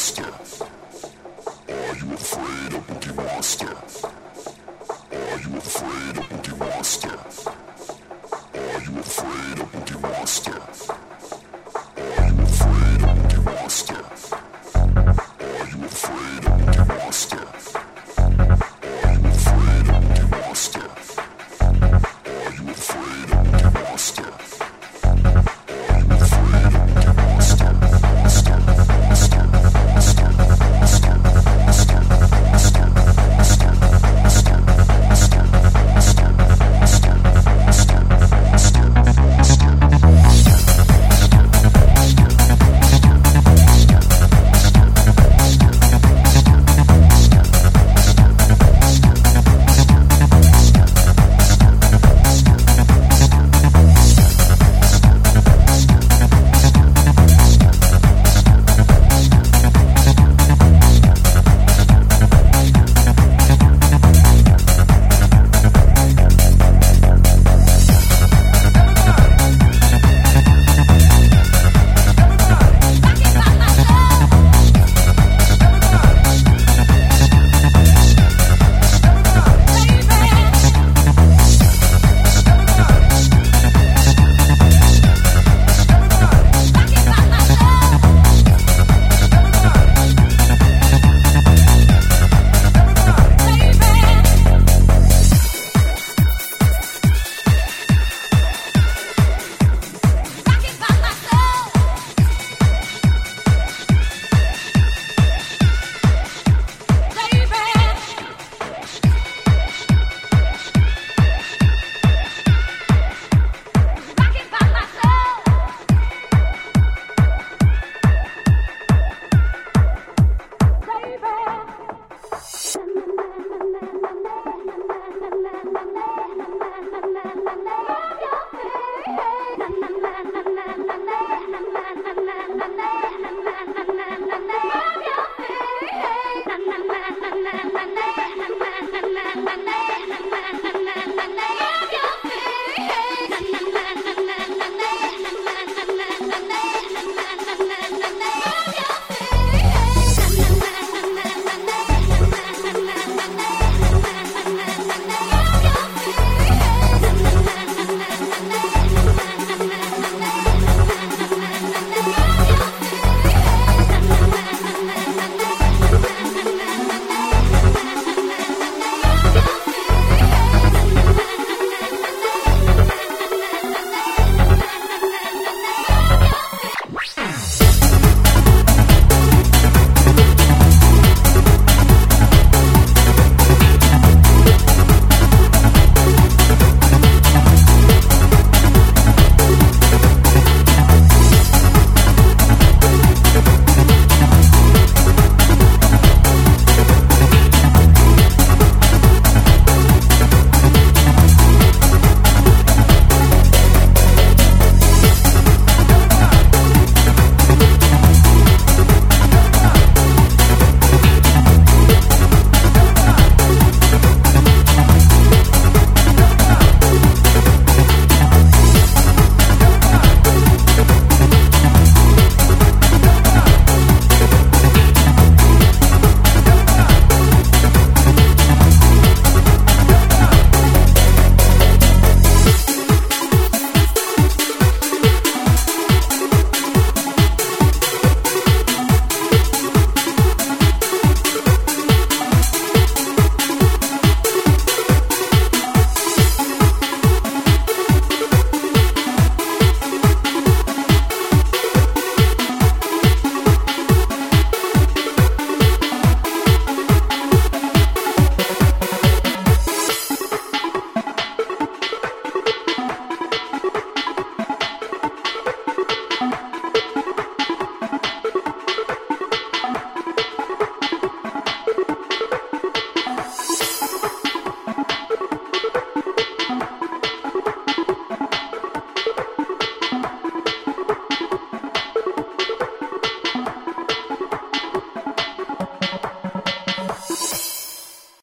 Monster? Are you afraid of Boogie Monster? Are you afraid of Boogie Monster? Are you afraid of Boogie Monster?